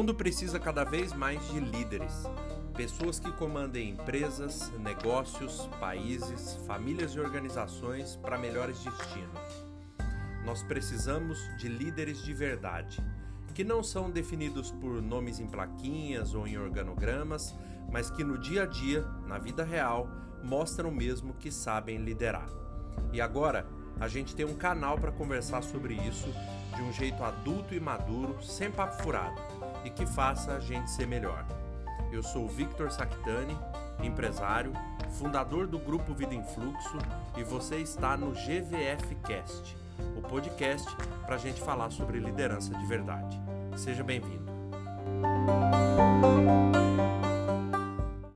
mundo precisa cada vez mais de líderes, pessoas que comandem empresas, negócios, países, famílias e organizações para melhores destinos. Nós precisamos de líderes de verdade, que não são definidos por nomes em plaquinhas ou em organogramas, mas que no dia a dia, na vida real, mostram mesmo que sabem liderar. E agora, a gente tem um canal para conversar sobre isso de um jeito adulto e maduro, sem papo furado, e que faça a gente ser melhor. Eu sou Victor Sactani, empresário, fundador do grupo Vida em Fluxo, e você está no GVF Cast, o podcast para a gente falar sobre liderança de verdade. Seja bem-vindo.